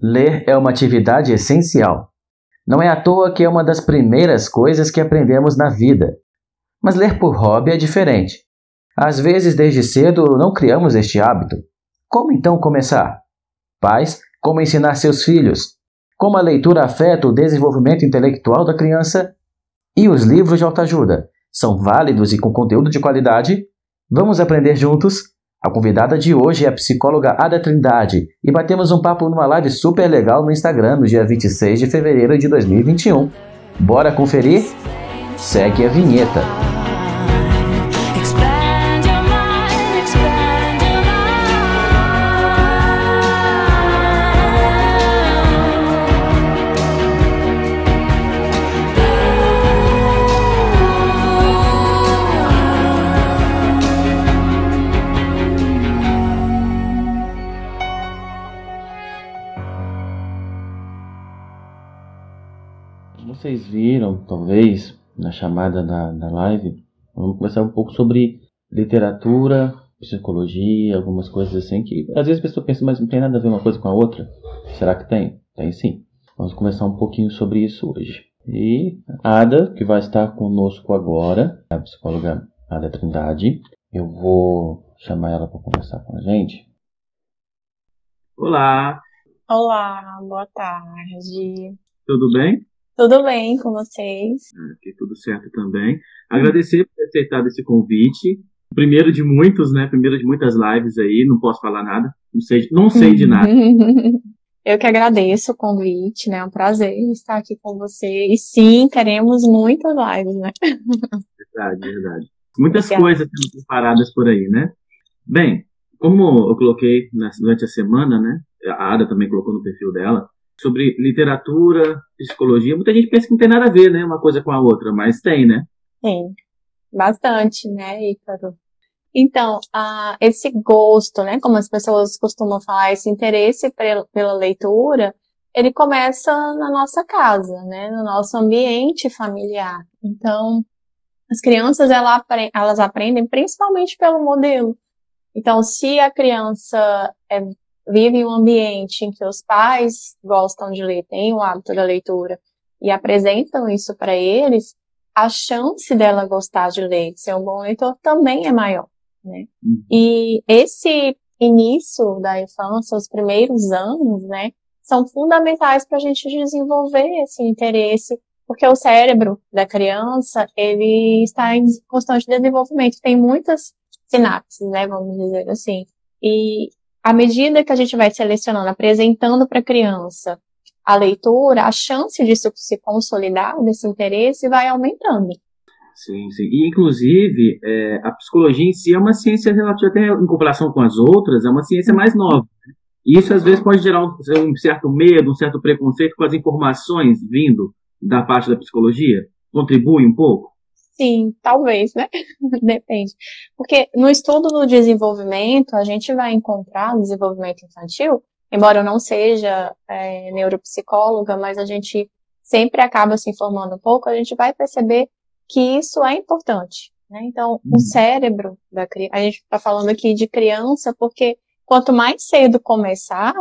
Ler é uma atividade essencial. Não é à toa que é uma das primeiras coisas que aprendemos na vida. Mas ler por hobby é diferente. Às vezes, desde cedo, não criamos este hábito. Como então começar? Pais, como ensinar seus filhos? Como a leitura afeta o desenvolvimento intelectual da criança? E os livros de autoajuda são válidos e com conteúdo de qualidade? Vamos aprender juntos? A convidada de hoje é a psicóloga Ada Trindade e batemos um papo numa live super legal no Instagram no dia 26 de fevereiro de 2021. Bora conferir? Segue a vinheta. Vocês viram, talvez, na chamada da, da live, vamos conversar um pouco sobre literatura, psicologia, algumas coisas assim que às vezes a pessoa pensa, mas não tem nada a ver uma coisa com a outra. Será que tem? Tem sim. Vamos conversar um pouquinho sobre isso hoje. E a Ada, que vai estar conosco agora, a psicóloga Ada Trindade, eu vou chamar ela para conversar com a gente. Olá! Olá, boa tarde. Tudo bem? Tudo bem com vocês? Aqui tudo certo também. Agradecer por ter aceitado esse convite. Primeiro de muitos, né? Primeiro de muitas lives aí. Não posso falar nada. Não sei, não sei de nada. Eu que agradeço o convite, né? É um prazer estar aqui com você. E sim, teremos muitas lives, né? Verdade, verdade. Muitas Obrigada. coisas sendo preparadas por aí, né? Bem, como eu coloquei durante a semana, né? A Ada também colocou no perfil dela, sobre literatura, psicologia. Muita gente pensa que não tem nada a ver, né? Uma coisa com a outra, mas tem, né? Tem. Bastante, né, Ícaro? Então, esse gosto, né, como as pessoas costumam falar, esse interesse pela leitura, ele começa na nossa casa, né, no nosso ambiente familiar. Então, as crianças elas aprendem principalmente pelo modelo. Então, se a criança é vive em um ambiente em que os pais gostam de ler, têm o hábito da leitura e apresentam isso para eles, a chance dela gostar de ler, de ser um bom leitor, também é maior. Né? Uhum. E esse início da infância, os primeiros anos, né, são fundamentais para a gente desenvolver esse interesse, porque o cérebro da criança, ele está em constante desenvolvimento, tem muitas sinapses, né, vamos dizer assim. E à medida que a gente vai selecionando, apresentando para a criança a leitura, a chance disso se consolidar, desse interesse, vai aumentando. Sim, sim. E, inclusive, é, a psicologia em si é uma ciência relativa, até em comparação com as outras, é uma ciência mais nova. Né? E isso, às vezes, pode gerar um, um certo medo, um certo preconceito com as informações vindo da parte da psicologia. Contribui um pouco? Sim, talvez, né? Depende. Porque no estudo do desenvolvimento, a gente vai encontrar no desenvolvimento infantil, embora eu não seja é, neuropsicóloga, mas a gente sempre acaba se informando um pouco, a gente vai perceber que isso é importante. Né? Então, o uhum. cérebro da criança, a gente está falando aqui de criança, porque quanto mais cedo começar,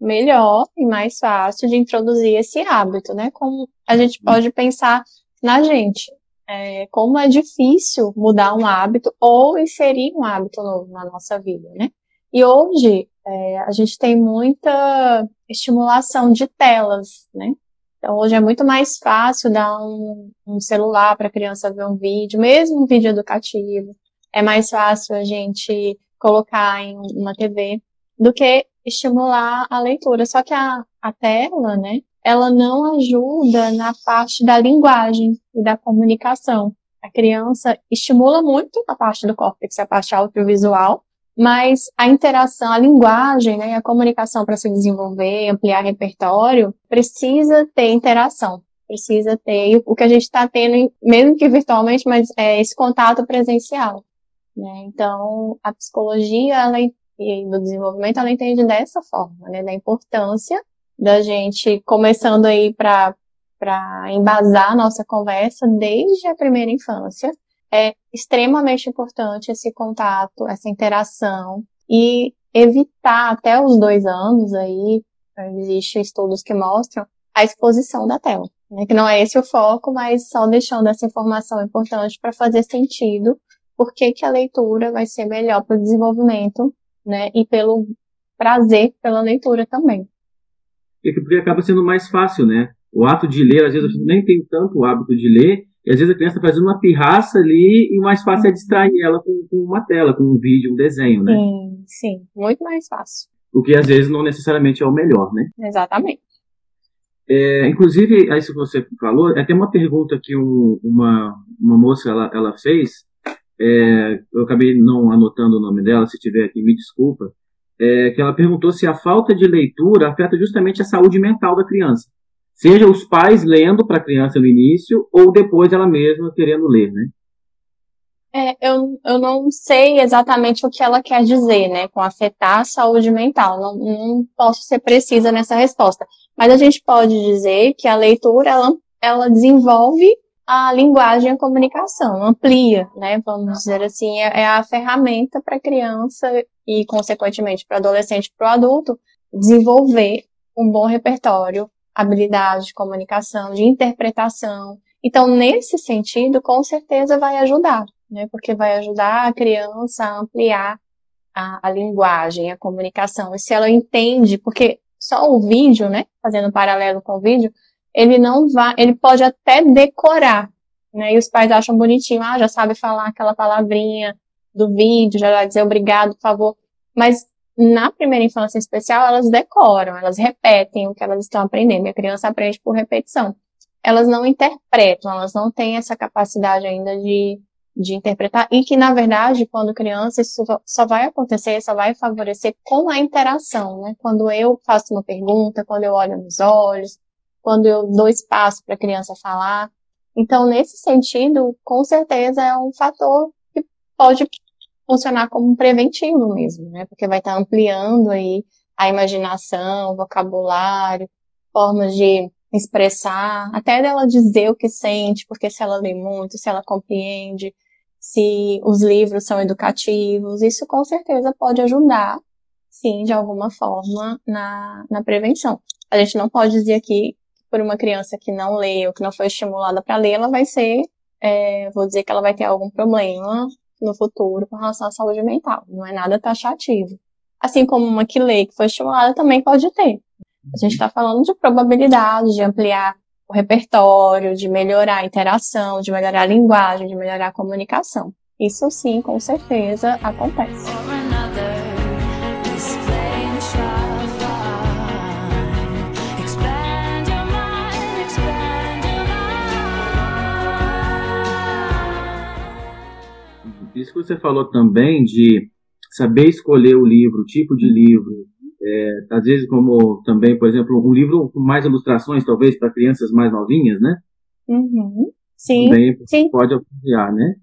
melhor e mais fácil de introduzir esse hábito, né? Como a gente uhum. pode pensar na gente é, como é difícil mudar um hábito ou inserir um hábito novo na nossa vida, né? E hoje é, a gente tem muita estimulação de telas, né? Então hoje é muito mais fácil dar um, um celular para a criança ver um vídeo, mesmo um vídeo educativo. É mais fácil a gente colocar em uma TV do que estimular a leitura. Só que a, a tela, né? Ela não ajuda na parte da linguagem e da comunicação. A criança estimula muito a parte do córtex, a parte audiovisual, mas a interação, a linguagem, né, a comunicação para se desenvolver, ampliar repertório, precisa ter interação, precisa ter o que a gente está tendo, mesmo que virtualmente, mas é esse contato presencial. Né? Então, a psicologia ela, e do desenvolvimento, ela entende dessa forma, né, da importância da gente começando aí para embasar a nossa conversa desde a primeira infância. É extremamente importante esse contato, essa interação e evitar até os dois anos aí Existem estudos que mostram a exposição da tela, né? que não é esse o foco, mas só deixando essa informação importante para fazer sentido por que, que a leitura vai ser melhor para o desenvolvimento, né? E pelo prazer pela leitura também. É porque acaba sendo mais fácil, né? O ato de ler, às vezes a gente nem tem tanto o hábito de ler, e às vezes a criança está fazendo uma pirraça ali e o mais fácil é distrair ela com, com, uma tela, com um vídeo, um desenho, né? Sim, sim, muito mais fácil. O que às vezes não necessariamente é o melhor, né? Exatamente. É, inclusive, isso que você falou, é tem uma pergunta que um, uma, uma moça ela, ela fez, é, eu acabei não anotando o nome dela, se tiver aqui, me desculpa, é, que ela perguntou se a falta de leitura afeta justamente a saúde mental da criança. Seja os pais lendo para a criança no início, ou depois ela mesma querendo ler, né? É, eu, eu não sei exatamente o que ela quer dizer, né, com afetar a saúde mental. Não, não posso ser precisa nessa resposta. Mas a gente pode dizer que a leitura, ela, ela desenvolve a linguagem e a comunicação, amplia, né, vamos dizer assim, é, é a ferramenta para a criança e, consequentemente, para o adolescente e para o adulto desenvolver um bom repertório, habilidade de comunicação, de interpretação. Então, nesse sentido, com certeza vai ajudar, né, porque vai ajudar a criança a ampliar a, a linguagem, a comunicação. E se ela entende, porque só o vídeo, né, fazendo um paralelo com o vídeo, ele não vai, ele pode até decorar, né? E os pais acham bonitinho, ah, já sabe falar aquela palavrinha do vídeo, já vai dizer obrigado, por favor. Mas na primeira infância especial, elas decoram, elas repetem o que elas estão aprendendo. E a criança aprende por repetição. Elas não interpretam, elas não têm essa capacidade ainda de, de interpretar. E que, na verdade, quando criança, isso só vai acontecer, só vai favorecer com a interação, né? Quando eu faço uma pergunta, quando eu olho nos olhos, quando eu dou espaço para a criança falar. Então, nesse sentido, com certeza é um fator que pode funcionar como um preventivo mesmo, né? Porque vai estar tá ampliando aí a imaginação, o vocabulário, formas de expressar, até dela dizer o que sente, porque se ela lê muito, se ela compreende, se os livros são educativos, isso com certeza pode ajudar, sim, de alguma forma, na, na prevenção. A gente não pode dizer aqui por uma criança que não lê ou que não foi estimulada para ler, ela vai ser, é, vou dizer que ela vai ter algum problema no futuro com relação à saúde mental. Não é nada taxativo. Assim como uma que lê, que foi estimulada, também pode ter. A gente está falando de probabilidade, de ampliar o repertório, de melhorar a interação, de melhorar a linguagem, de melhorar a comunicação. Isso sim, com certeza, acontece. Isso que você falou também de saber escolher o livro, o tipo de livro, é, às vezes como também, por exemplo, um livro com mais ilustrações, talvez para crianças mais novinhas, né? Uhum. Sim, também sim. pode auxiliar, né?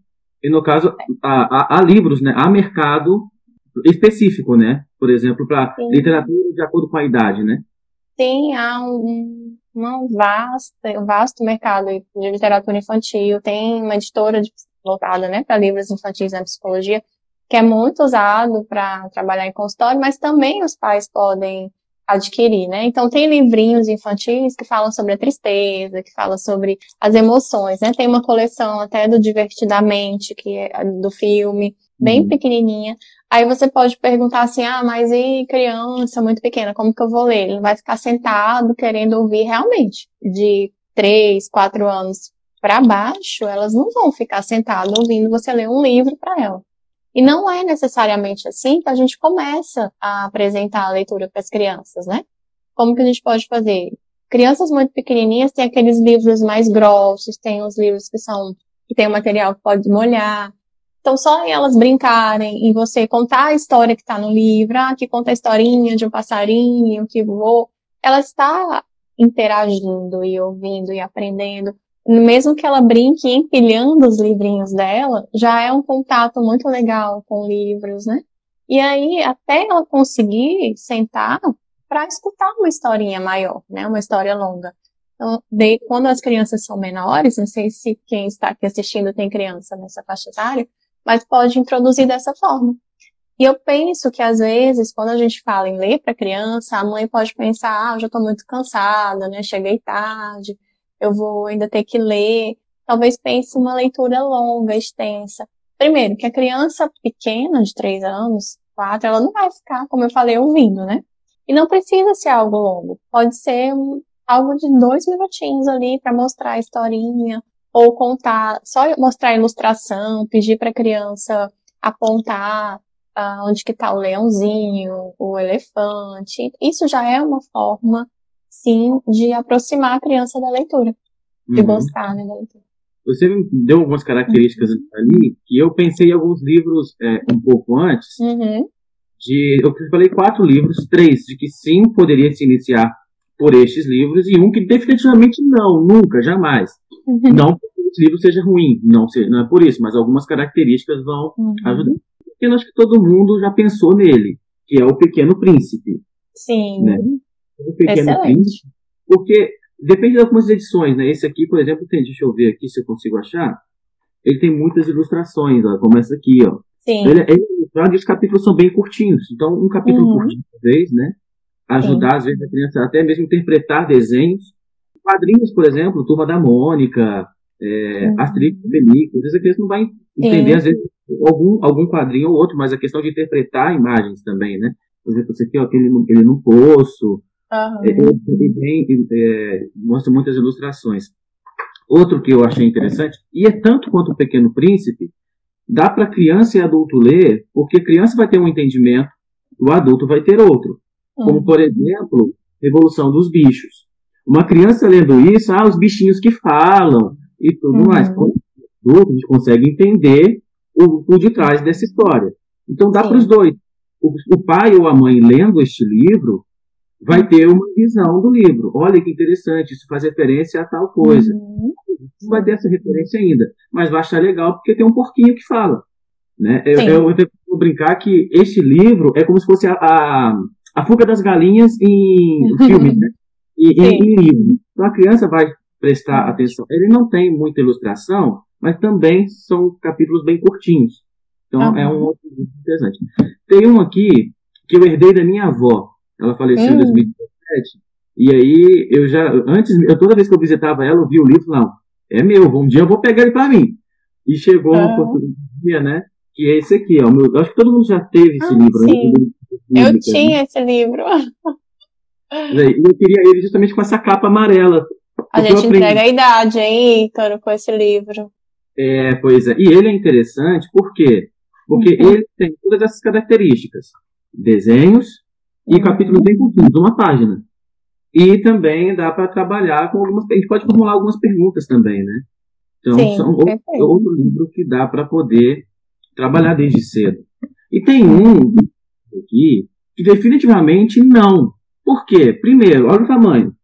E no caso, há, há, livros, né? Há mercado específico, né? Por exemplo, para literatura de acordo com a idade, né? Sim, há um, um vasto, um vasto mercado de literatura infantil. Tem uma editora de voltada né, para livros infantis na psicologia, que é muito usado para trabalhar em consultório, mas também os pais podem adquirir, né? Então tem livrinhos infantis que falam sobre a tristeza, que falam sobre as emoções, né? Tem uma coleção até do Divertidamente, que é do filme, bem uhum. pequenininha. Aí você pode perguntar assim, ah, mas e criança muito pequena, como que eu vou ler? Ele vai ficar sentado querendo ouvir realmente, de três, quatro anos para baixo, elas não vão ficar sentadas ouvindo você ler um livro para ela. E não é necessariamente assim que a gente começa a apresentar a leitura para as crianças, né? Como que a gente pode fazer? Crianças muito pequenininhas têm aqueles livros mais grossos, tem os livros que são que tem um material que pode molhar. Então, só elas brincarem e você contar a história que está no livro, ah, que conta a historinha de um passarinho que voou, ela está interagindo e ouvindo e aprendendo mesmo que ela brinque empilhando os livrinhos dela, já é um contato muito legal com livros, né? E aí, até ela conseguir sentar para escutar uma historinha maior, né? Uma história longa. Então, de, quando as crianças são menores, não sei se quem está aqui assistindo tem criança nessa faixa etária, mas pode introduzir dessa forma. E eu penso que às vezes, quando a gente fala em ler para criança, a mãe pode pensar, ah, eu já estou muito cansada, né? Cheguei tarde, eu vou ainda ter que ler. Talvez pense uma leitura longa, extensa. Primeiro, que a criança pequena, de três anos, quatro, ela não vai ficar, como eu falei, ouvindo, né? E não precisa ser algo longo. Pode ser um, algo de dois minutinhos ali para mostrar a historinha, ou contar, só mostrar a ilustração, pedir para a criança apontar uh, onde que está o leãozinho, o elefante. Isso já é uma forma, sim, de aproximar a criança da leitura, de uhum. gostar né, da leitura. Você me deu algumas características uhum. ali que eu pensei em alguns livros é, um pouco antes. Uhum. De, eu falei quatro livros, três de que sim poderia se iniciar por estes livros e um que definitivamente não, nunca, jamais. Uhum. Não que esse livro seja ruim, não, não é por isso, mas algumas características vão uhum. ajudar eu acho que todo mundo já pensou nele, que é o Pequeno Príncipe. Sim. Né? Pequeno Excelente. Porque depende de algumas edições, né? Esse aqui, por exemplo, tem, deixa eu ver aqui se eu consigo achar. Ele tem muitas ilustrações, ó, como essa aqui, ó. Sim. Ele, ele, os capítulos são bem curtinhos. Então, um capítulo uhum. curtinho por vez, né? Ajudar, Sim. às vezes, a criança até mesmo interpretar desenhos. Quadrinhos, por exemplo, Turma da Mônica, é, uhum. Asterix. Às vezes a criança não vai entender, Sim. às vezes, algum, algum quadrinho ou outro, mas a questão de interpretar imagens também, né? Por exemplo, você aqui, ó, aquele, ele no poço, uhum. ele, ele é, mostra muitas ilustrações. Outro que eu achei interessante, e é tanto quanto o Pequeno Príncipe, dá para criança e adulto ler, porque a criança vai ter um entendimento, o adulto vai ter outro. Uhum. Como, por exemplo, Revolução dos Bichos. Uma criança lendo isso, ah, os bichinhos que falam e tudo uhum. mais. Como adulto, a gente consegue entender o, o de trás dessa história. Então dá para os dois. O, o, pai ou a mãe lendo este livro vai ter uma visão do livro. Olha que interessante, isso faz referência a tal coisa. Uhum. Não vai ter essa referência ainda, mas vai achar legal porque tem um porquinho que fala. Né? Eu, eu, eu vou brincar que este livro é como se fosse a, a, a fuga das galinhas em filme, né? E, em, em livro. Então a criança vai prestar atenção. Ele não tem muita ilustração, mas também são capítulos bem curtinhos. Então uhum. é um outro livro interessante. Tem um aqui que eu herdei da minha avó. Ela faleceu em 2017. E aí eu já, antes, eu, toda vez que eu visitava ela, eu vi o livro, não, é meu, um dia eu vou pegar ele para mim. E chegou uhum. um dia, né? Que é esse aqui, ó. Meu, acho que todo mundo já teve esse ah, livro. Né, sim. Né? Eu tinha né? esse livro. E eu queria ele justamente com essa capa amarela. A gente entrega a idade, hein, Ícaro, com esse livro. É, pois é. E ele é interessante por quê? Porque uhum. ele tem todas essas características: desenhos e capítulos bem curtinhos, uma página. E também dá para trabalhar com algumas. A gente pode formular algumas perguntas também, né? Então, Sim, são outro, outro livro que dá para poder trabalhar desde cedo. E tem um aqui que definitivamente não. Por quê? Primeiro, olha o tamanho.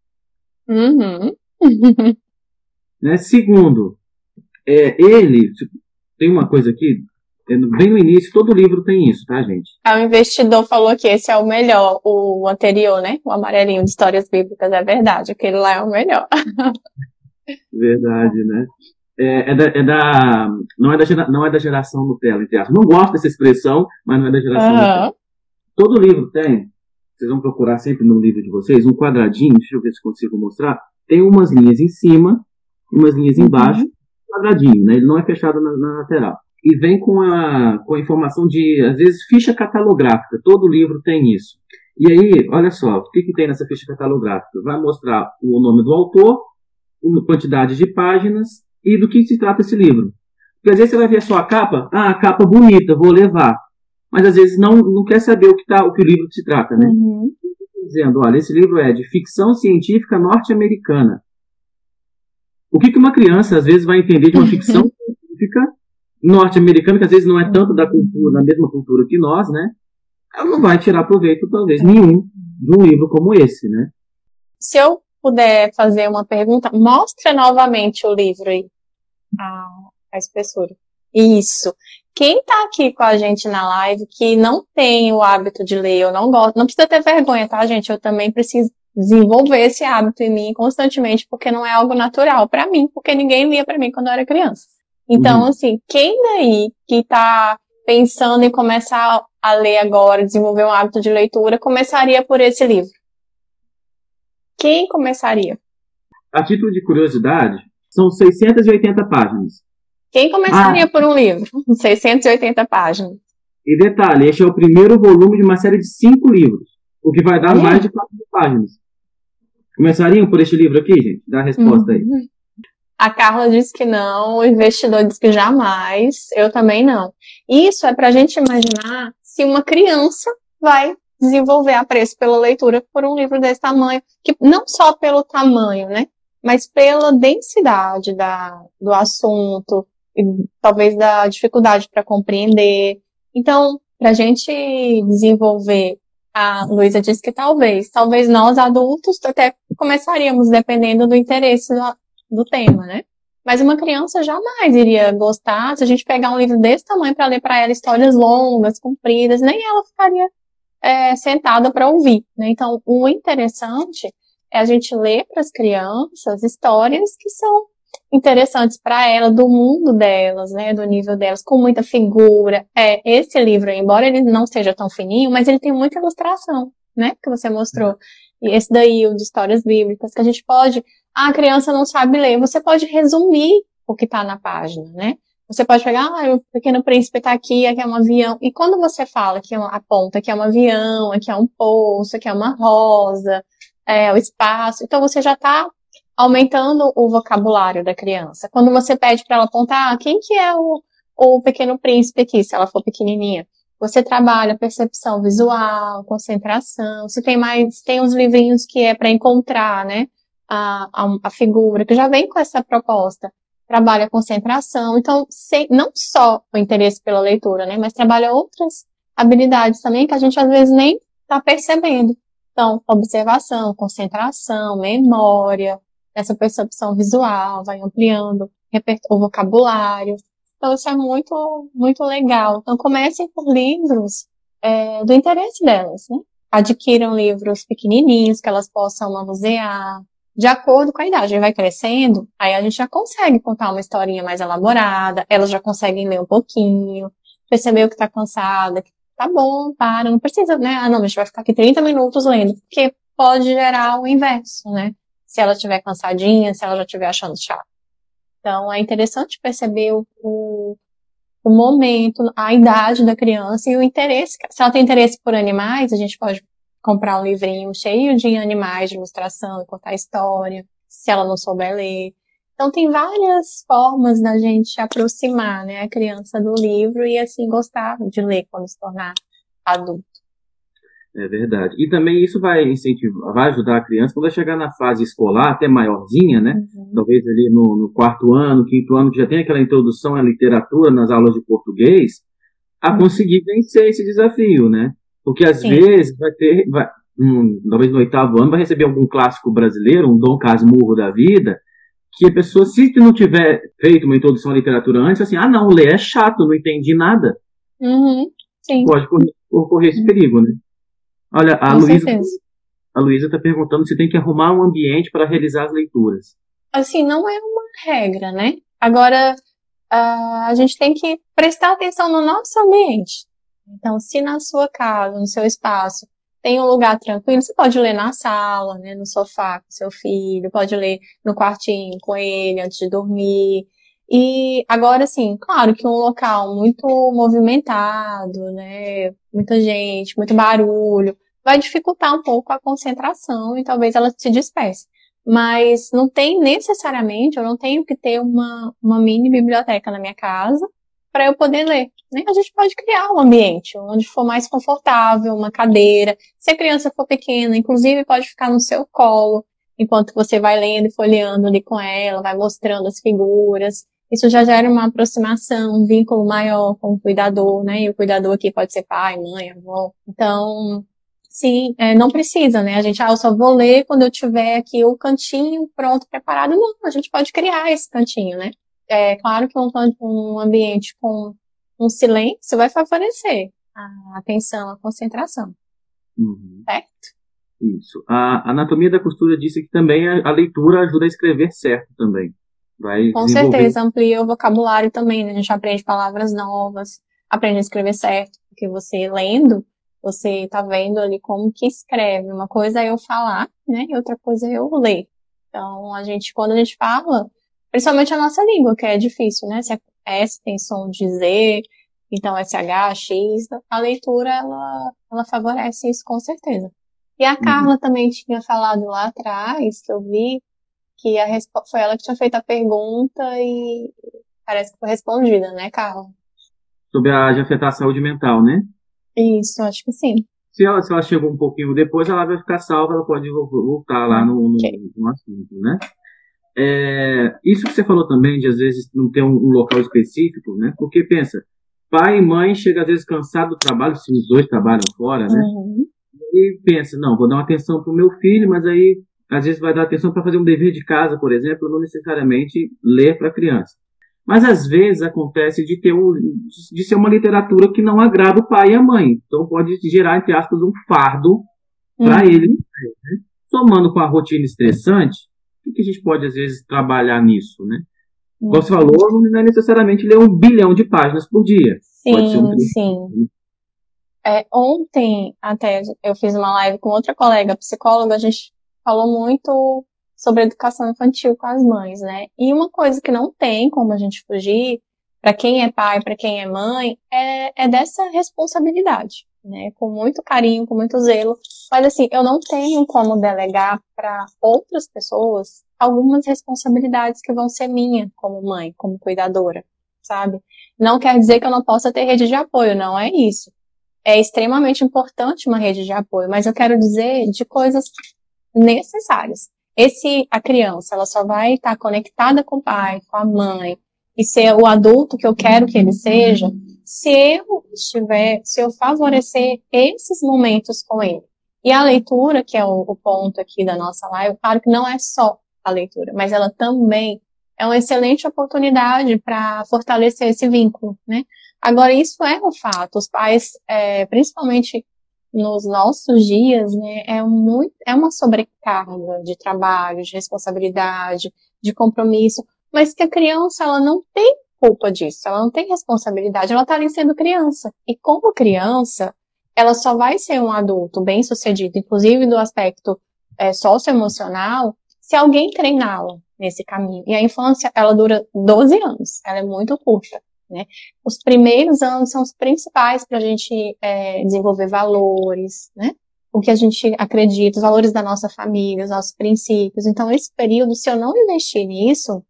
Uhum. né? Segundo, é, ele, tipo, tem uma coisa aqui, bem no início, todo livro tem isso, tá, gente? Ah, o investidor falou que esse é o melhor, o anterior, né? O amarelinho de histórias bíblicas, é verdade, aquele lá é o melhor. verdade, né? É, é, da, é, da, não, é da gera, não é da geração Nutella, entre aspas. Não gosto dessa expressão, mas não é da geração uhum. Nutella. Todo livro tem, vocês vão procurar sempre no livro de vocês, um quadradinho, deixa eu ver se consigo mostrar, tem umas linhas em cima e umas linhas embaixo, uhum quadradinho, né? Ele não é fechado na, na, lateral. E vem com a, com a informação de, às vezes, ficha catalográfica. Todo livro tem isso. E aí, olha só, o que, que tem nessa ficha catalográfica? Vai mostrar o nome do autor, a quantidade de páginas e do que se trata esse livro. Porque às vezes você vai ver só a capa, ah, a capa bonita, vou levar. Mas às vezes não, não quer saber o que, tá, o que o livro se trata, né? Uhum. Dizendo, olha, esse livro é de ficção científica norte-americana. O que, que uma criança às vezes vai entender de uma ficção norte-americana, que às vezes não é tanto da cultura, da mesma cultura que nós, né? Ela não vai tirar proveito, talvez, nenhum de um livro como esse, né? Se eu puder fazer uma pergunta, mostra novamente o livro aí, a, a espessura. Isso. Quem tá aqui com a gente na live que não tem o hábito de ler, eu não gosto, não precisa ter vergonha, tá, gente? Eu também preciso desenvolver esse hábito em mim constantemente, porque não é algo natural para mim, porque ninguém lia para mim quando eu era criança. Então, uhum. assim, quem daí que tá pensando em começar a ler agora, desenvolver um hábito de leitura, começaria por esse livro? Quem começaria? A título de curiosidade, são 680 páginas. Quem começaria ah. por um livro? 680 páginas. E detalhe, este é o primeiro volume de uma série de cinco livros, o que vai dar é. mais de 4 páginas. Começariam por este livro aqui, gente? Dá a resposta uhum. aí. A Carla disse que não, o investidor disse que jamais, eu também não. Isso é para a gente imaginar se uma criança vai desenvolver apreço pela leitura por um livro desse tamanho, que não só pelo tamanho, né, mas pela densidade da, do assunto, e talvez da dificuldade para compreender. Então, para a gente desenvolver, a Luísa disse que talvez, talvez nós adultos até começaríamos dependendo do interesse do, tema, né? Mas uma criança jamais iria gostar se a gente pegar um livro desse tamanho para ler para ela histórias longas, compridas, nem ela ficaria é, sentada para ouvir. Né? Então, o interessante é a gente ler para as crianças histórias que são interessantes para ela, do mundo delas, né, do nível delas, com muita figura. É, esse livro, embora ele não seja tão fininho, mas ele tem muita ilustração, né, que você mostrou. Esse daí, o de histórias bíblicas, que a gente pode, ah, a criança não sabe ler, você pode resumir o que está na página, né? Você pode pegar, ah, o pequeno príncipe está aqui, aqui é um avião. E quando você fala que é aponta que é um avião, aqui é um poço, aqui é uma rosa, é, o espaço, então você já está aumentando o vocabulário da criança. Quando você pede para ela apontar, ah, quem que é o, o pequeno príncipe aqui, se ela for pequenininha? Você trabalha percepção visual, concentração. Se tem mais, tem uns livrinhos que é para encontrar, né, a, a, a, figura, que já vem com essa proposta trabalha concentração. Então, sem, não só o interesse pela leitura, né, mas trabalha outras habilidades também que a gente às vezes nem está percebendo. Então, observação, concentração, memória, essa percepção visual, vai ampliando o vocabulário. Então, isso é muito, muito legal. Então, comecem por livros é, do interesse delas, né? Adquiram livros pequenininhos que elas possam manusear, de acordo com a idade. Vai crescendo, aí a gente já consegue contar uma historinha mais elaborada, elas já conseguem ler um pouquinho, perceber que tá cansada, que tá bom, para, não precisa, né? Ah, não, a gente vai ficar aqui 30 minutos lendo, porque pode gerar o inverso, né? Se ela estiver cansadinha, se ela já estiver achando chato. Então, é interessante perceber o, o, o momento, a idade da criança e o interesse. Se ela tem interesse por animais, a gente pode comprar um livrinho cheio de animais de ilustração, contar história, se ela não souber ler. Então tem várias formas da gente aproximar né, a criança do livro e assim gostar de ler quando se tornar adulto. É verdade. E também isso vai incentivar, vai ajudar a criança quando ela chegar na fase escolar, até maiorzinha, né? Uhum. Talvez ali no, no, quarto ano, quinto ano, que já tem aquela introdução à literatura nas aulas de português, a uhum. conseguir vencer esse desafio, né? Porque às Sim. vezes vai ter, vai, um, talvez no oitavo ano, vai receber algum clássico brasileiro, um Dom Casmurro da vida, que a pessoa, se não tiver feito uma introdução à literatura antes, assim, ah, não, ler é chato, não entendi nada. Uhum. Pode correr, correr esse perigo, né? Olha, a Luísa a Luísa está perguntando se tem que arrumar um ambiente para realizar as leituras. Assim, não é uma regra, né? Agora, a gente tem que prestar atenção no nosso ambiente. Então, se na sua casa, no seu espaço, tem um lugar tranquilo, você pode ler na sala, né, no sofá com seu filho, pode ler no quartinho com ele antes de dormir. E agora, sim, claro que um local muito movimentado, né, muita gente, muito barulho, vai dificultar um pouco a concentração e talvez ela se disperse. Mas não tem necessariamente, eu não tenho que ter uma, uma mini biblioteca na minha casa para eu poder ler. Né? A gente pode criar um ambiente onde for mais confortável, uma cadeira. Se a criança for pequena, inclusive pode ficar no seu colo, enquanto você vai lendo e folheando ali com ela, vai mostrando as figuras. Isso já gera uma aproximação, um vínculo maior com o cuidador, né? E o cuidador aqui pode ser pai, mãe, avó. Então, sim, é, não precisa, né? A gente, ah, eu só vou ler quando eu tiver aqui o cantinho pronto, preparado. Não, a gente pode criar esse cantinho, né? é claro que um, um ambiente com um silêncio vai favorecer a atenção, a concentração. Uhum. Certo? Isso. A anatomia da costura disse que também a, a leitura ajuda a escrever certo também. Vai Com certeza, amplia o vocabulário também, né? A gente aprende palavras novas, aprende a escrever certo, porque você lendo, você está vendo ali como que escreve. Uma coisa é eu falar, né? E outra coisa é eu ler. Então, a gente, quando a gente fala, principalmente a nossa língua, que é difícil, né? Se a S tem som de Z, então SH, X, a leitura, ela, ela favorece isso com certeza. E a uhum. Carla também tinha falado lá atrás, que eu vi, que a foi ela que tinha feito a pergunta e parece que foi respondida, né, Carla? Sobre a de afetar a saúde mental, né? Isso, acho que sim. Se ela, se ela chegou um pouquinho depois, ela vai ficar salva, ela pode voltar lá no, no, okay. no assunto, né? É, isso que você falou também, de às vezes não ter um, um, local específico, né? Porque pensa, pai e mãe chegam às vezes cansados do trabalho, se os dois trabalham fora, né? Uhum. E pensa, não, vou dar uma atenção pro meu filho, mas aí às vezes vai dar atenção para fazer um dever de casa, por exemplo, não necessariamente ler para a criança. Mas às vezes acontece de ter um, de ser uma literatura que não agrada o pai e a mãe. Então pode gerar, entre aspas, um fardo para uhum. ele. Né? Somando com a rotina estressante, o que a gente pode às vezes trabalhar nisso, né? Como você falou, não é necessariamente ler um bilhão de páginas por dia. Sim, um sim. Né? É, ontem, até, eu fiz uma live com outra colega psicóloga, a gente falou muito sobre educação infantil com as mães, né? E uma coisa que não tem como a gente fugir, para quem é pai, para quem é mãe, é, é dessa responsabilidade, né? Com muito carinho, com muito zelo. Mas assim, eu não tenho como delegar para outras pessoas algumas responsabilidades que vão ser minha como mãe, como cuidadora, sabe? Não quer dizer que eu não possa ter rede de apoio, não é isso. É extremamente importante uma rede de apoio, mas eu quero dizer de coisas necessárias. Esse, a criança, ela só vai estar conectada com o pai, com a mãe, e ser o adulto que eu quero que ele seja, se eu estiver, se eu favorecer esses momentos com ele. E a leitura, que é o, o ponto aqui da nossa live, claro que não é só a leitura, mas ela também é uma excelente oportunidade para fortalecer esse vínculo, né? Agora, isso é um fato. Os pais, é, principalmente nos nossos dias, né, é, muito, é uma sobrecarga de trabalho, de responsabilidade, de compromisso, mas que a criança, ela não tem culpa disso, ela não tem responsabilidade, ela está ali sendo criança. E como criança, ela só vai ser um adulto bem sucedido, inclusive do aspecto é, socioemocional, se alguém treiná-la nesse caminho. E a infância, ela dura 12 anos, ela é muito curta. Né? Os primeiros anos são os principais para a gente é, desenvolver valores, né? o que a gente acredita, os valores da nossa família, os nossos princípios. Então, esse período, se eu não investir nisso,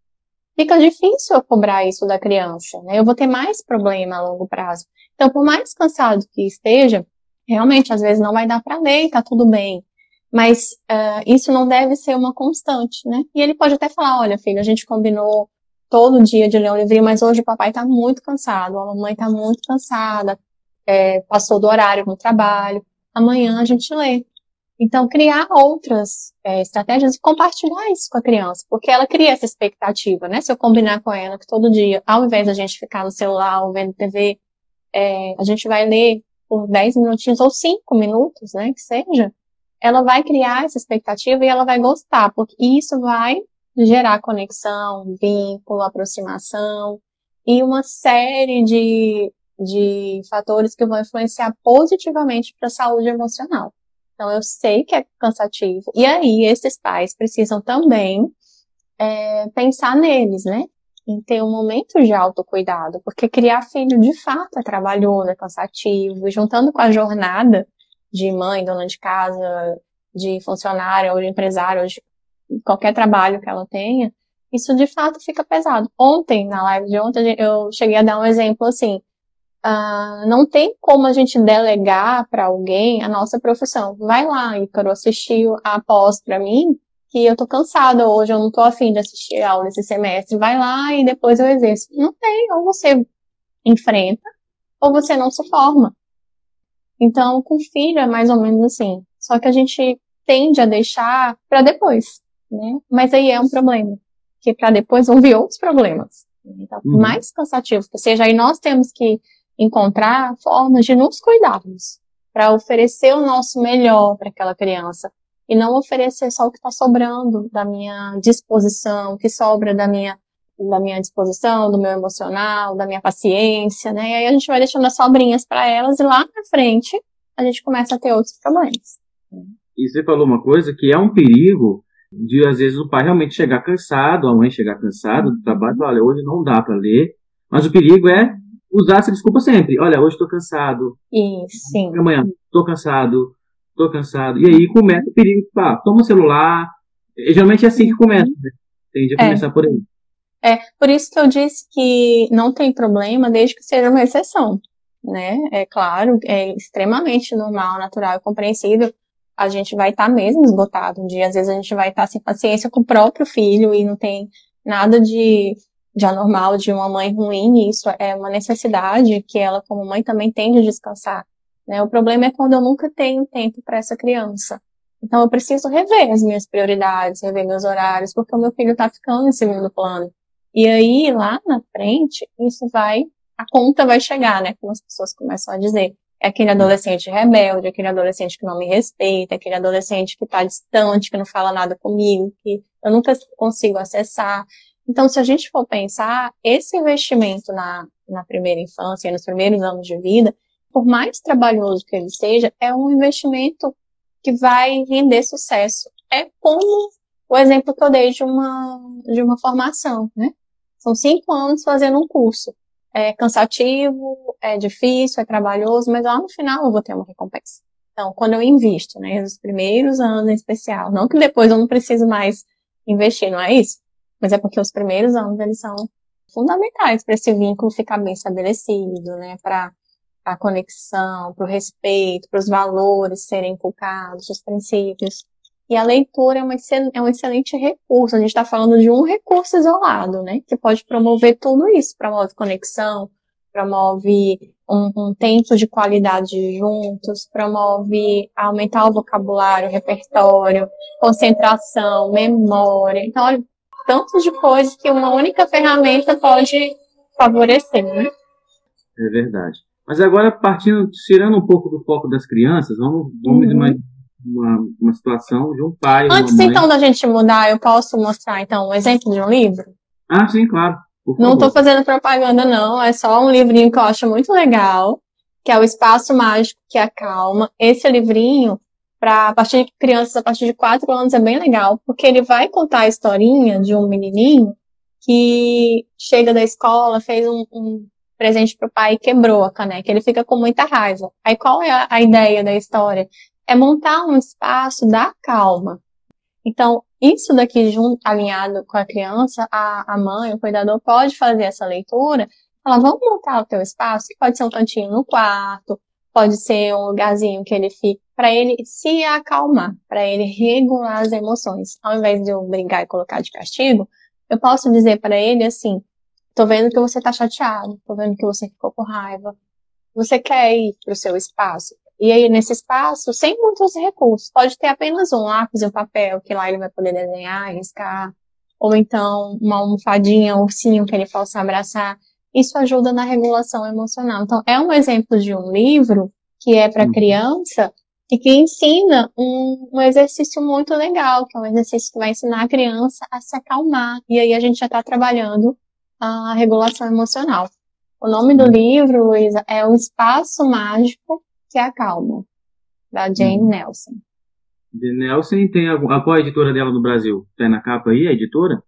fica difícil eu cobrar isso da criança. Né? Eu vou ter mais problema a longo prazo. Então, por mais cansado que esteja, realmente, às vezes não vai dar para ler, tá tudo bem. Mas uh, isso não deve ser uma constante, né? E ele pode até falar, olha, filho, a gente combinou todo dia de ler um livrinho, mas hoje o papai está muito cansado, a mamãe está muito cansada, é, passou do horário no trabalho, amanhã a gente lê. Então, criar outras é, estratégias e compartilhar isso com a criança, porque ela cria essa expectativa, né? Se eu combinar com ela que todo dia, ao invés da gente ficar no celular ou vendo TV, é, a gente vai ler por 10 minutinhos ou 5 minutos, né? Que seja, ela vai criar essa expectativa e ela vai gostar, porque isso vai gerar conexão, vínculo, aproximação e uma série de, de fatores que vão influenciar positivamente para a saúde emocional. Então, eu sei que é cansativo. E aí, esses pais precisam também é, pensar neles, né? Em ter um momento de autocuidado, porque criar filho de fato é trabalhoso, é cansativo, e juntando com a jornada de mãe, dona de casa, de funcionária ou de empresário, ou de qualquer trabalho que ela tenha, isso de fato fica pesado. Ontem, na live de ontem, eu cheguei a dar um exemplo assim. Uh, não tem como a gente delegar para alguém a nossa profissão. Vai lá, Ícaro, assistir a pós para mim, que eu tô cansada hoje, eu não tô afim de assistir a aula esse semestre. Vai lá e depois eu exerço. Não tem, ou você enfrenta, ou você não se forma. Então, com filho é mais ou menos assim. Só que a gente tende a deixar para depois né? Mas aí é um problema, que para depois vão vir outros problemas. Então, uhum. mais cansativo que seja, aí nós temos que encontrar formas de nos cuidarmos para oferecer o nosso melhor para aquela criança e não oferecer só o que está sobrando da minha disposição, o que sobra da minha da minha disposição, do meu emocional, da minha paciência, né? E aí a gente vai deixando as sobrinhas para elas e lá na frente a gente começa a ter outros problemas. E você falou uma coisa que é um perigo de às vezes o pai realmente chegar cansado, a mãe chegar cansada do trabalho, olha, hoje não dá para ler, mas o perigo é usar essa desculpa sempre. Olha, hoje estou cansado. Isso, sim. Amanhã, estou cansado, estou cansado. E aí começa o perigo, pá, toma o celular. E, geralmente é assim que começa, né? Tende a é. começar por aí. É, por isso que eu disse que não tem problema desde que seja uma exceção, né? É claro, é extremamente normal, natural e compreensível. A gente vai estar tá mesmo esgotado um dia, às vezes a gente vai estar tá sem paciência com o próprio filho e não tem nada de, de anormal, de uma mãe ruim, isso é uma necessidade que ela, como mãe, também tem de descansar. Né? O problema é quando eu nunca tenho tempo para essa criança. Então eu preciso rever as minhas prioridades, rever meus horários, porque o meu filho está ficando em segundo plano. E aí, lá na frente, isso vai, a conta vai chegar, né? Como as pessoas começam a dizer. É aquele adolescente rebelde, aquele adolescente que não me respeita, aquele adolescente que está distante, que não fala nada comigo, que eu nunca consigo acessar. Então, se a gente for pensar, esse investimento na, na primeira infância, nos primeiros anos de vida, por mais trabalhoso que ele seja, é um investimento que vai render sucesso. É como o exemplo que eu dei de uma, de uma formação, né? São cinco anos fazendo um curso. É cansativo, é difícil, é trabalhoso, mas lá no final eu vou ter uma recompensa. Então, quando eu invisto, né, nos primeiros anos em especial, não que depois eu não preciso mais investir, não é isso? Mas é porque os primeiros anos eles são fundamentais para esse vínculo ficar bem estabelecido, né, para a conexão, para o respeito, para os valores serem inculcados, os princípios. E a leitura é, uma, é um excelente recurso. A gente está falando de um recurso isolado, né? Que pode promover tudo isso. Promove conexão, promove um, um tempo de qualidade juntos, promove aumentar o vocabulário, o repertório, concentração, memória. Então, olha, tantos de coisas que uma única ferramenta pode favorecer, né? É verdade. Mas agora, partindo, tirando um pouco do foco das crianças, vamos, vamos uhum. mais uma, uma situação de um pai. Antes então da gente mudar, eu posso mostrar então um exemplo de um livro? Ah, sim, claro. Não estou fazendo propaganda, não. É só um livrinho que eu acho muito legal, que é o Espaço Mágico que Acalma. Esse livrinho, para a partir de crianças a partir de 4 anos, é bem legal, porque ele vai contar a historinha de um menininho que chega da escola, fez um, um presente pro pai e quebrou a caneca. Ele fica com muita raiva. Aí qual é a, a ideia da história? É montar um espaço da calma. Então, isso daqui junto, alinhado com a criança, a, a mãe, o cuidador pode fazer essa leitura. Ela, vamos montar o teu espaço, que pode ser um cantinho no quarto, pode ser um lugarzinho que ele fique, para ele se acalmar, para ele regular as emoções. Ao invés de eu brigar e colocar de castigo, eu posso dizer para ele assim, tô vendo que você tá chateado, tô vendo que você ficou com raiva, você quer ir pro seu espaço? E aí, nesse espaço, sem muitos recursos, pode ter apenas um lápis e um papel, que lá ele vai poder desenhar, riscar, ou então uma almofadinha, um ursinho que ele possa abraçar. Isso ajuda na regulação emocional. Então, é um exemplo de um livro que é para uhum. criança e que ensina um, um, exercício muito legal, que é um exercício que vai ensinar a criança a se acalmar. E aí a gente já está trabalhando a regulação emocional. O nome do uhum. livro, Luísa, é O Espaço Mágico que acalma, da Jane hum. Nelson. De Nelson tem a, qual a editora dela no Brasil? Tem na capa aí a editora?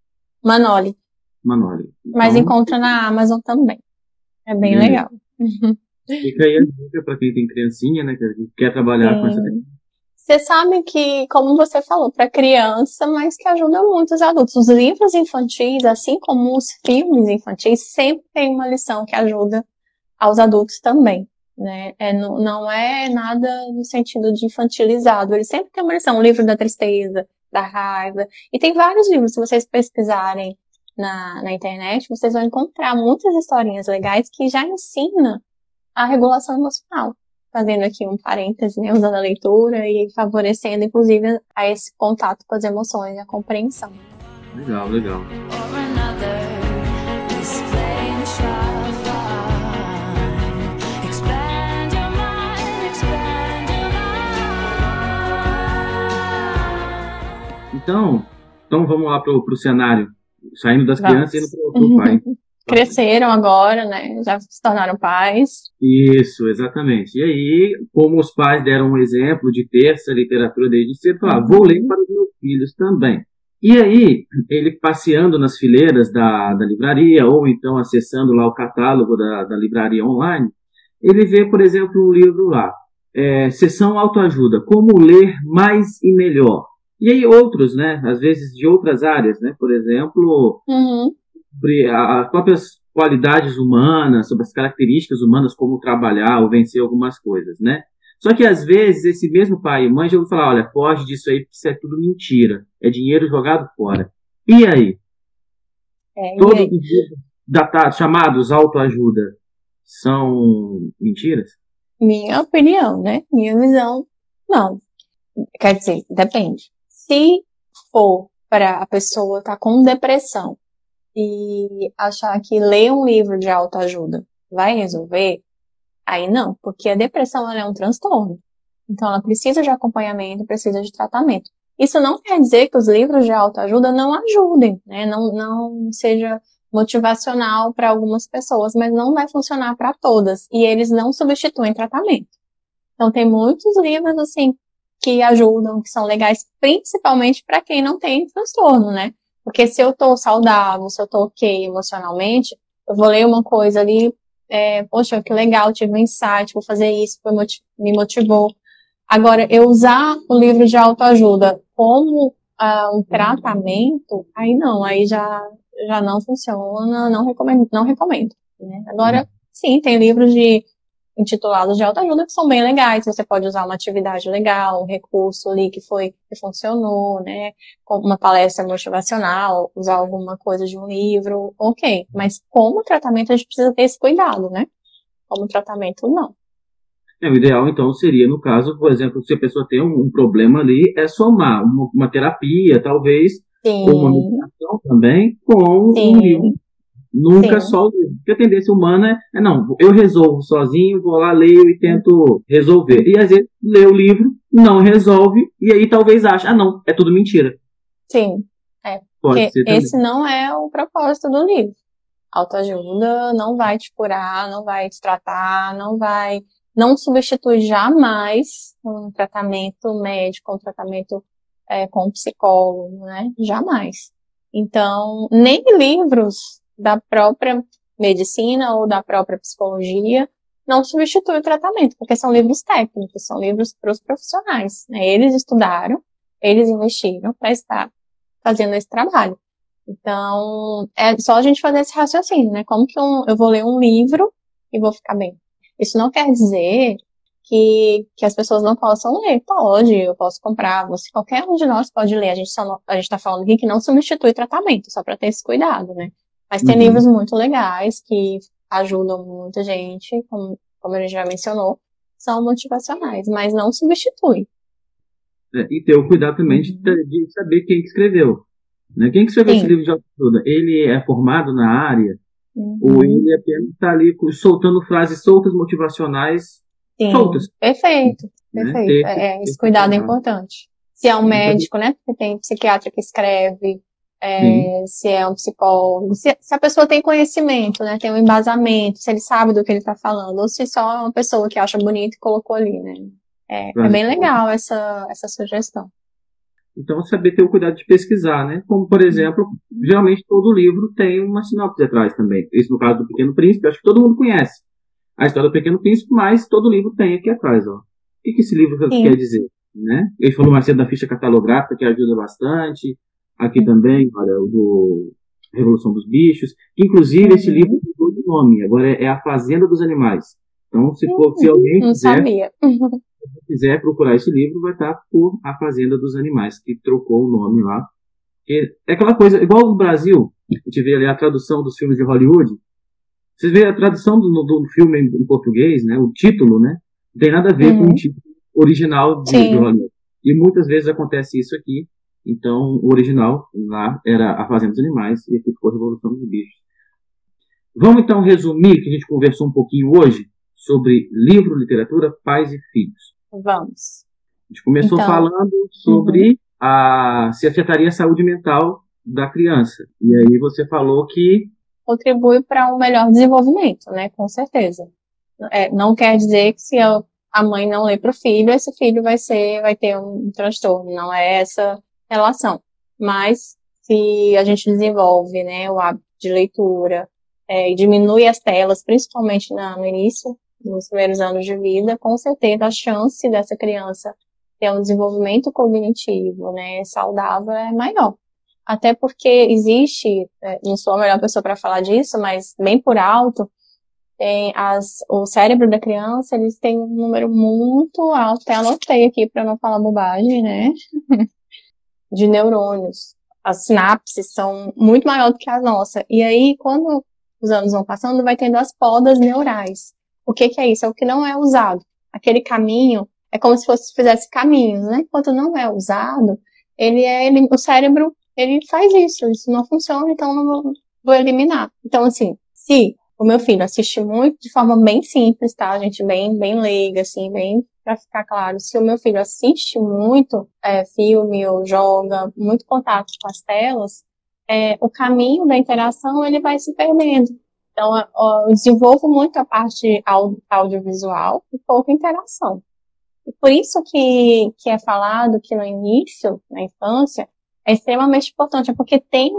Manoli. Manoli. Então, Mas encontra na Amazon também. É bem é. legal. Fica aí a dica para quem tem criancinha, né? Que quer trabalhar Sim. com essa você sabe que, como você falou, para criança, mas que ajuda muito os adultos. Os livros infantis, assim como os filmes infantis, sempre tem uma lição que ajuda aos adultos também né? É, não, não é nada no sentido de infantilizado. Ele sempre tem uma lição, o livro da tristeza, da raiva. E tem vários livros, se vocês pesquisarem na, na internet, vocês vão encontrar muitas historinhas legais que já ensinam a regulação emocional. Fazendo aqui um parêntese, né, usando a leitura e favorecendo, inclusive, a esse contato com as emoções e a compreensão. Legal, legal. Então, então vamos lá para o cenário Saindo das crianças e indo para o pai. Cresceram agora, né? Já se tornaram pais. Isso, exatamente. E aí, como os pais deram um exemplo de ter essa literatura desde cedo, falaram, vou ler para os meus filhos também. E aí, ele passeando nas fileiras da, da livraria, ou então acessando lá o catálogo da, da livraria online, ele vê, por exemplo, um livro lá, é, Sessão Autoajuda, Como Ler Mais e Melhor. E aí outros, né, às vezes de outras áreas, né, por exemplo, uhum. sobre as próprias qualidades humanas, sobre as características humanas, como trabalhar ou vencer algumas coisas, né. Só que às vezes esse mesmo pai e mãe já ouviu falar, olha, foge disso aí, porque isso é tudo mentira. É dinheiro jogado fora. E aí? É, Todos os livros datados, chamados autoajuda, são mentiras? Minha opinião, né? Minha visão, não. Quer dizer, depende. Se for para a pessoa estar tá com depressão e achar que ler um livro de autoajuda vai resolver, Aí não, porque a depressão é um transtorno. Então ela precisa de acompanhamento, precisa de tratamento. Isso não quer dizer que os livros de autoajuda não ajudem, né? Não, não seja motivacional para algumas pessoas, mas não vai funcionar para todas. E eles não substituem tratamento. Então tem muitos livros assim que ajudam, que são legais, principalmente para quem não tem transtorno, né? Porque se eu tô saudável, se eu tô ok emocionalmente, eu vou ler uma coisa ali é, poxa, que legal, tive um insight, vou fazer isso, me motivou. Agora, eu usar o livro de autoajuda como uh, um tratamento, aí não, aí já, já não funciona, não recomendo, não recomendo. Né? Agora, sim, tem livros de intitulados de autoajuda que são bem legais. Você pode usar uma atividade legal, um recurso ali que foi que funcionou, né? Uma palestra motivacional, usar alguma coisa de um livro, ok. Mas como tratamento a gente precisa ter esse cuidado, né? Como tratamento não. É, o ideal, então, seria, no caso, por exemplo, se a pessoa tem um, um problema ali, é somar uma, uma terapia, talvez, Sim. ou uma meditação também, com Sim. um livro Nunca Sim. só o livro. Porque a tendência humana é, não, eu resolvo sozinho, vou lá, leio e tento resolver. E às vezes lê o livro, não resolve, e aí talvez ache, ah não, é tudo mentira. Sim. É. Pode ser esse não é o propósito do livro. Autoajuda não vai te curar, não vai te tratar, não vai. Não substitui jamais um tratamento médico, um tratamento é, com um psicólogo, né? Jamais. Então, nem livros da própria medicina ou da própria psicologia não substitui o tratamento, porque são livros técnicos, são livros para os profissionais. Né? Eles estudaram, eles investiram para estar fazendo esse trabalho. Então, é só a gente fazer esse raciocínio, né? Como que um, eu vou ler um livro e vou ficar bem? Isso não quer dizer que, que as pessoas não possam ler. Pode, eu posso comprar, você, qualquer um de nós pode ler. A gente está falando aqui que não substitui tratamento, só para ter esse cuidado, né? Mas tem uhum. livros muito legais que ajudam muita gente, como, como a gente já mencionou, são motivacionais, mas não substitui. É, e ter o cuidado também de, de saber quem que escreveu. Né? Quem que escreveu Sim. esse livro de autoajuda? Ele é formado na área? Uhum. Ou ele apenas está ali soltando frases soltas motivacionais Sim. soltas? Perfeito, né? perfeito. Ter, é, esse cuidado é importante. Se é um médico, né? Porque tem psiquiatra que escreve, é, se é um psicólogo, se, se, a pessoa tem conhecimento, né, tem um embasamento, se ele sabe do que ele está falando, ou se só é uma pessoa que acha bonito e colocou ali, né. É, é bem legal essa, essa sugestão. Então, saber ter o cuidado de pesquisar, né? Como, por exemplo, geralmente todo livro tem uma sinopse atrás também. Isso no caso do Pequeno Príncipe, acho que todo mundo conhece a história do Pequeno Príncipe, mas todo livro tem aqui atrás, ó. O que, que esse livro Sim. quer dizer, né? Ele falou mais cedo da ficha catalográfica, que ajuda bastante. Aqui também, olha, o do Revolução dos Bichos. Inclusive, esse livro mudou de nome. Agora é, é A Fazenda dos Animais. Então, se, for, se alguém Não quiser, sabia. quiser procurar esse livro, vai estar por A Fazenda dos Animais, que trocou o nome lá. É aquela coisa, igual no Brasil, a gente vê ali a tradução dos filmes de Hollywood. Você vê a tradução do, do filme em, em, português, né? O título, né? Não tem nada a ver uhum. com o título original de, de Hollywood. E muitas vezes acontece isso aqui. Então, o original lá era A Fazenda dos Animais e aqui ficou a Revolução dos Bichos. Vamos então resumir que a gente conversou um pouquinho hoje sobre livro, literatura, pais e filhos. Vamos. A gente começou então, falando sobre uhum. a, se afetaria a saúde mental da criança. E aí você falou que contribui para um melhor desenvolvimento, né? Com certeza. É, não quer dizer que se a, a mãe não lê para o filho, esse filho vai ser, vai ter um transtorno. Não é essa relação. Mas se a gente desenvolve, né, o hábito de leitura é, e diminui as telas, principalmente na, no início, nos primeiros anos de vida, com certeza a chance dessa criança ter um desenvolvimento cognitivo, né, saudável é maior. Até porque existe, é, não sou a melhor pessoa para falar disso, mas bem por alto, tem as, o cérebro da criança, eles têm um número muito alto, até anotei aqui para não falar bobagem, né? de neurônios. As sinapses são muito maiores do que a nossa. E aí, quando os anos vão passando, vai tendo as podas neurais. O que, que é isso? É o que não é usado. Aquele caminho é como se fosse fizesse caminhos, né? Quando não é usado, ele é ele, o cérebro ele faz isso, isso não funciona, então não vou, vou eliminar. Então, assim, se o meu filho assiste muito de forma bem simples, tá? Gente bem, bem leiga, assim, bem para ficar claro. Se o meu filho assiste muito é, filme ou joga, muito contato com as telas, é, o caminho da interação ele vai se perdendo. Então, eu desenvolvo muito a parte audiovisual e pouca interação. E por isso que, que é falado que no início, na infância, é extremamente importante, é porque tem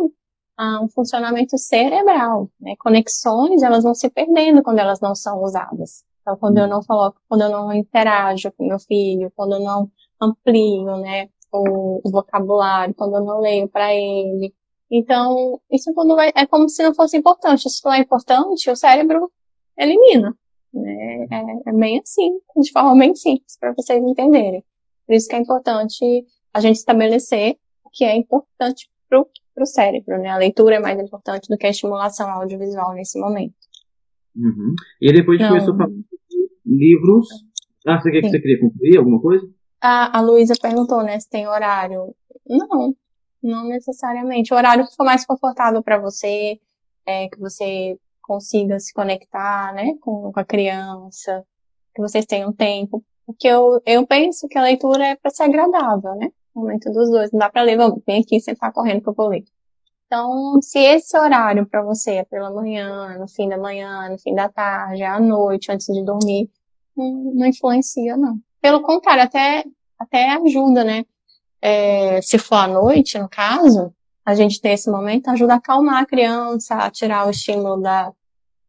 um funcionamento cerebral, né? Conexões, elas vão se perdendo quando elas não são usadas. Então, quando eu não coloco, quando eu não interajo com meu filho, quando eu não amplio, né, o, o vocabulário, quando eu não leio para ele. Então, isso quando vai, é como se não fosse importante. Se não é importante, o cérebro elimina. Né? É, é bem assim, de forma bem simples, para vocês entenderem. Por isso que é importante a gente estabelecer que é importante para o cérebro, né? A leitura é mais importante do que a estimulação audiovisual nesse momento. Uhum. E depois gente começou a falar livros. Ah, você, quer, você queria concluir alguma coisa? A, a Luísa perguntou, né, se tem horário. Não, não necessariamente. O horário que for mais confortável para você, é, que você consiga se conectar, né, com, com a criança, que vocês tenham tempo. Porque eu, eu penso que a leitura é para ser agradável, né? Momento dos dois. Não dá para ler, vamos, vem aqui sentar correndo que eu vou ler. Então, se esse horário para você é pela manhã, no fim da manhã, no fim da tarde, à noite, antes de dormir, não, não influencia, não. Pelo contrário, até, até ajuda, né? É, se for à noite, no caso, a gente ter esse momento ajuda a acalmar a criança, a tirar o estímulo da,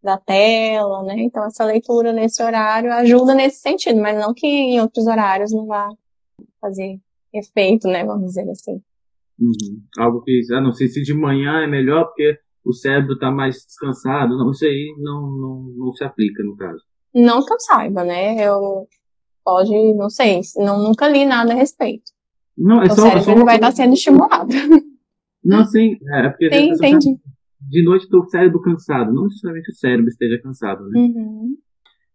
da tela, né? Então, essa leitura nesse horário ajuda nesse sentido, mas não que em outros horários não vá fazer efeito, né? Vamos dizer assim. Uhum. Algo que, ah, não sei se de manhã é melhor porque o cérebro está mais descansado. Não, isso aí não, não, não se aplica no caso. Não que eu saiba, né? Eu pode, não sei, não, nunca li nada a respeito. Não, é o só, cérebro só uma... vai estar sendo estimulado. Não, sim, é, porque Sim, entendi. de noite o cérebro cansado, não necessariamente o cérebro esteja cansado, né? Uhum.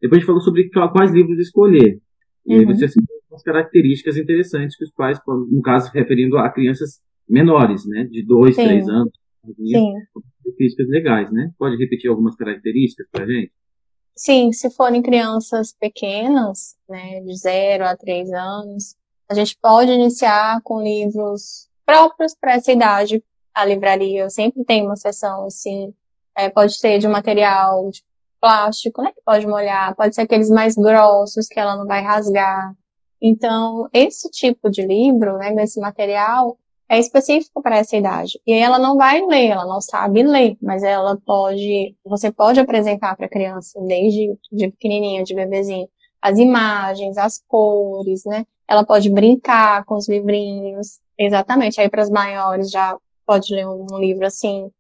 Depois a gente falou sobre quais livros escolher. E aí Uhum. você citou algumas características interessantes que os pais, no caso, referindo a crianças menores, né? De dois, Sim. três anos. Sim. Características legais, né? Pode repetir algumas características pra gente? Sim, se forem crianças pequenas, né, de 0 a 3 anos, a gente pode iniciar com livros próprios para essa idade. A livraria sempre tem uma seção, assim, é, pode ser de material de plástico, né, que pode molhar, pode ser aqueles mais grossos que ela não vai rasgar. Então, esse tipo de livro, né, desse material, é específico para essa idade. E aí ela não vai ler, ela não sabe ler, mas ela pode, você pode apresentar para a criança desde de pequenininha, de bebezinho, as imagens, as cores, né? Ela pode brincar com os livrinhos. Exatamente. Aí para as maiores já pode ler um, livro assim,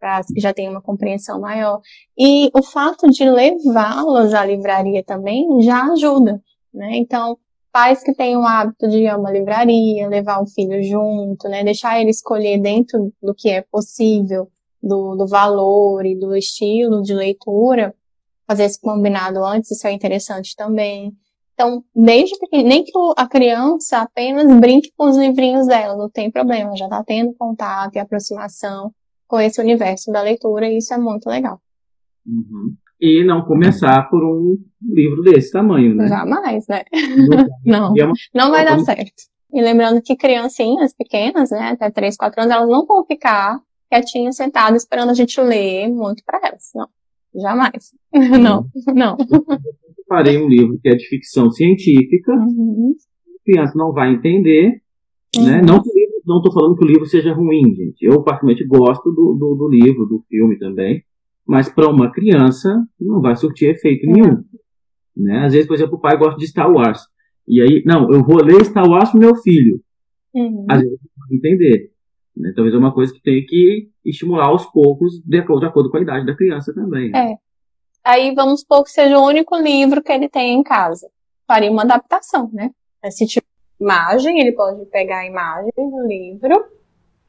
para as que já têm uma compreensão maior. E o fato de levá-las à livraria também já ajuda, né? Então, pais que têm o hábito de ir a uma livraria, levar o filho junto, né? Deixar ele escolher dentro do que é possível, do, do valor e do estilo de leitura, fazer esse combinado antes, isso é interessante também. Então, desde pequeno, nem que a criança apenas brinque com os livrinhos dela, não tem problema, já está tendo contato e aproximação com esse universo da leitura, e isso é muito legal. Uhum. E não começar por um livro desse tamanho, né? Jamais, né? Não, é uma não vai dar certo. E lembrando que criancinhas pequenas, né, até 3, 4 anos, elas não vão ficar quietinhas, sentadas, esperando a gente ler muito para elas. Não, jamais. não, não. Eu parei um livro que é de ficção científica, uhum. a criança não vai entender, uhum. né? Não não estou falando que o livro seja ruim, gente. Eu, particularmente, gosto do, do, do livro, do filme também. Mas para uma criança, não vai surtir efeito nenhum. Né? Às vezes, por exemplo, o pai gosta de Star Wars. E aí, não, eu vou ler Star Wars pro meu filho. Uhum. Às vezes, entender. Né? Talvez é uma coisa que tem que estimular aos poucos, de acordo, de com a idade da criança também. Né? É. Aí, vamos supor que seja o único livro que ele tem em casa. Faria uma adaptação, né? Esse tipo imagem, ele pode pegar a imagem do livro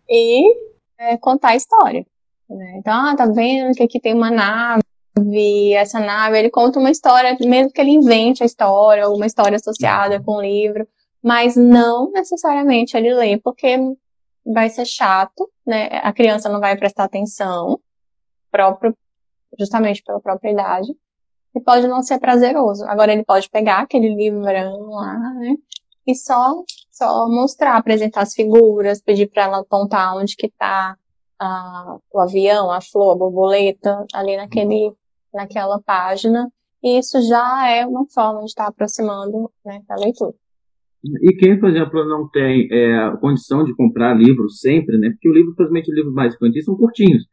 e é, contar a história. Né? Então, ah, tá vendo que aqui tem uma nave, essa nave, ele conta uma história, mesmo que ele invente a história, alguma história associada com o livro, mas não necessariamente ele lê, porque vai ser chato, né? A criança não vai prestar atenção, próprio, justamente pela própria idade, e pode não ser prazeroso. Agora ele pode pegar aquele livrão lá, né? e só só mostrar, apresentar as figuras, pedir para ela apontar onde que está o avião, a flor, a borboleta ali naquele naquela página. E isso já é uma forma de estar aproximando né, da leitura. E quem, por exemplo, não tem é, condição de comprar livros sempre, né? Porque o livro, principalmente os livros mais infantis, são curtinhos.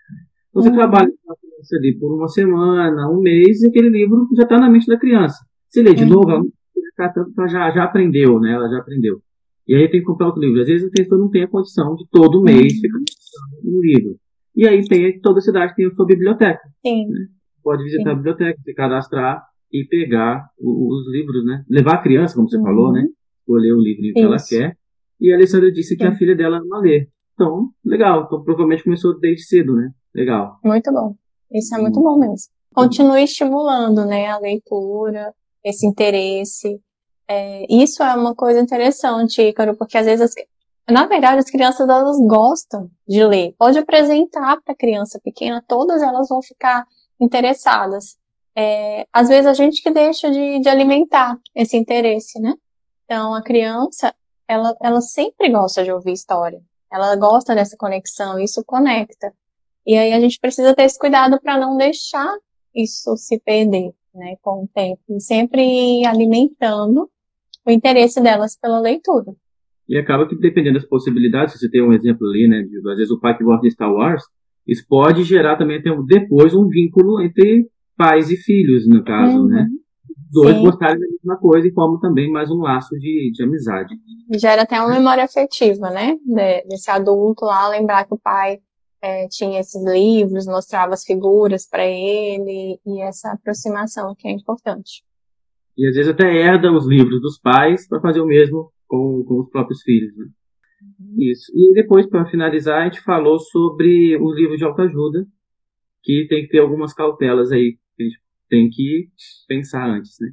Você uhum. trabalha com a criança ali por uma semana, um mês, e aquele livro já está na mente da criança. Se lê de uhum. novo, ela já, já aprendeu, né? Ela já aprendeu. E aí tem que comprar outro livro. Às vezes a pessoa não tem a condição de todo mês ficar no livro. E aí tem toda cidade tem a sua biblioteca. Sim. Né? Pode visitar Sim. a biblioteca, se cadastrar e pegar os, os livros, né? Levar a criança, como você uhum. falou, né? Escolher o livro que ela quer. E a Alessandra disse que Sim. a filha dela ama ler. Então, legal. Então, provavelmente começou desde cedo, né? Legal. Muito bom. Isso é muito bom mesmo. Continue estimulando, né, a leitura, esse interesse. É, isso é uma coisa interessante, Ícaro, porque às vezes, as, na verdade, as crianças elas gostam de ler. Pode apresentar para a criança pequena, todas elas vão ficar interessadas. É, às vezes a gente que deixa de, de alimentar esse interesse, né? Então a criança, ela, ela sempre gosta de ouvir história. Ela gosta dessa conexão, isso conecta. E aí a gente precisa ter esse cuidado para não deixar isso se perder né, com o tempo, sempre alimentando o interesse delas pela leitura. E acaba que, dependendo das possibilidades, se você tem um exemplo ali, né, de, às vezes o pai que gosta de Star Wars, isso pode gerar também até depois um vínculo entre pais e filhos, no caso, né? uhum. né? Dois Sim. gostarem da mesma coisa e como também mais um laço de, de amizade. Gera até uma memória afetiva, né? De, desse adulto lá lembrar que o pai é, tinha esses livros, mostrava as figuras para ele e essa aproximação que é importante. E às vezes até herda os livros dos pais para fazer o mesmo com, com os próprios filhos. Né? Uhum. Isso. E depois, para finalizar, a gente falou sobre os livros de autoajuda, que tem que ter algumas cautelas aí, que a gente tem que pensar antes, né?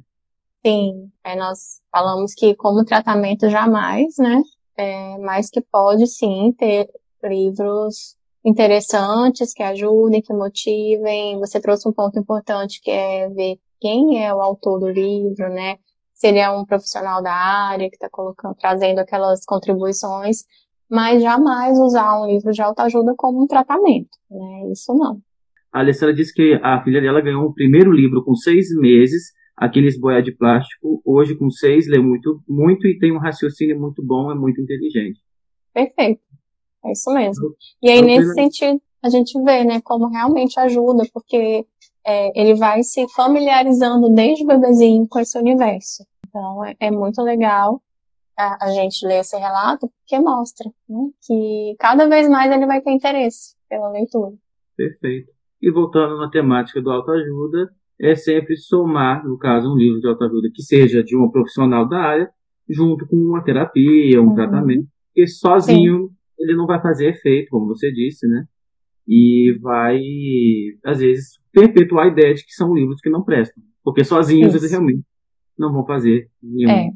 Sim, é, nós falamos que como tratamento jamais, né? É, mas que pode sim ter livros interessantes, que ajudem, que motivem. Você trouxe um ponto importante que é ver quem é o autor do livro, né? Se ele é um profissional da área que está colocando, trazendo aquelas contribuições, mas jamais usar um livro de autoajuda como um tratamento, né? Isso não. A Alessandra disse que a filha dela ganhou o primeiro livro com seis meses, aqueles boia de plástico. Hoje, com seis, lê muito, muito e tem um raciocínio muito bom, é muito inteligente. Perfeito. É isso mesmo. E aí, nesse sentido, a gente vê, né, como realmente ajuda, porque é, ele vai se familiarizando desde o bebezinho com esse universo. Então, é, é muito legal a, a, gente ler esse relato, porque mostra né, que cada vez mais ele vai ter interesse pela leitura. Perfeito. E voltando na temática do autoajuda, é sempre somar, no caso, um livro de autoajuda que seja de um profissional da área, junto com uma terapia, um uhum. tratamento, porque sozinho Sim ele não vai fazer efeito, como você disse, né? E vai, às vezes, perpetuar a ideia de que são livros que não prestam. Porque sozinhos Isso. eles realmente não vão fazer nenhum é.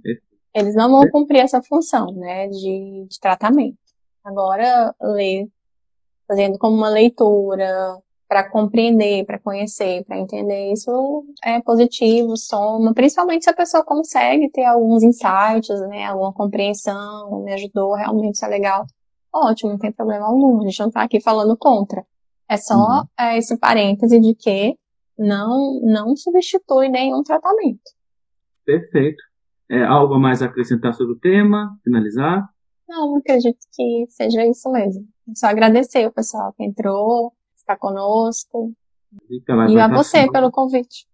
Eles não vão cumprir essa função, né, de, de tratamento. Agora, ler, fazendo como uma leitura para compreender, para conhecer, para entender. Isso é positivo, soma, principalmente se a pessoa consegue ter alguns insights, né, alguma compreensão, me ajudou, realmente isso é legal. Ótimo, não tem problema algum, a gente não está aqui falando contra. É só uhum. é, esse parêntese de que não, não substitui nenhum tratamento. Perfeito. É, algo a mais a acrescentar sobre o tema? Finalizar? Não, acredito que seja isso mesmo. Só agradecer o pessoal que entrou, está conosco. E a você pelo convite.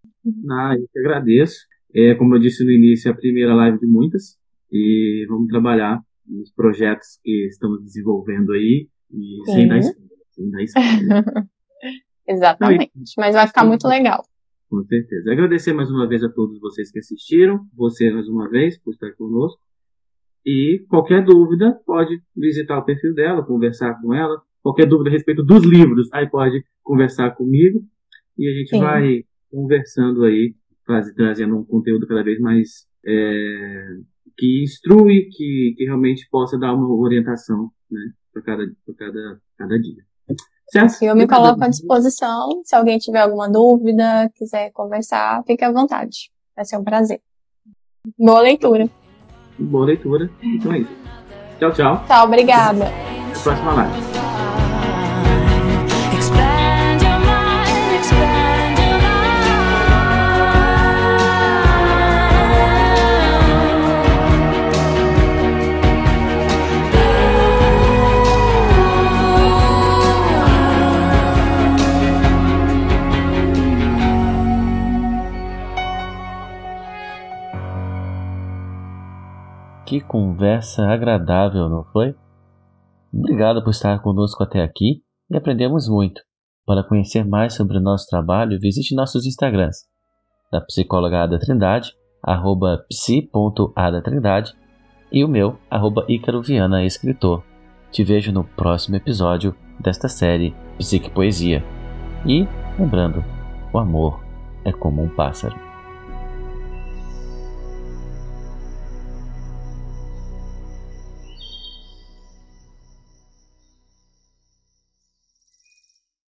Ah, eu que agradeço. É, como eu disse no início, é a primeira live de muitas. E vamos trabalhar nos projetos que estamos desenvolvendo aí. E Sim. sem dar spoiler. Sem dar spoiler. Exatamente. Não, e... Mas vai ficar muito legal. Com certeza. Agradecer mais uma vez a todos vocês que assistiram. Você mais uma vez por estar conosco. E qualquer dúvida, pode visitar o perfil dela, conversar com ela. Qualquer dúvida a respeito dos livros, aí pode conversar comigo. E a gente Sim. vai conversando aí, trazendo um conteúdo cada vez mais é, que instrui, que, que realmente possa dar uma orientação né, para cada, cada, cada dia. Certo? Eu me coloco à disposição. Se alguém tiver alguma dúvida, quiser conversar, fique à vontade. Vai ser um prazer. Boa leitura. Boa leitura. Então é isso. Tchau, tchau. Tchau, obrigada. Até a próxima live. Que conversa agradável, não foi? Obrigado por estar conosco até aqui e aprendemos muito. Para conhecer mais sobre o nosso trabalho, visite nossos Instagrams, da psicóloga Ada Trindade, arroba psi.adatrindade e o meu, arroba Viana Escritor. Te vejo no próximo episódio desta série Psique Poesia. E, lembrando, o amor é como um pássaro.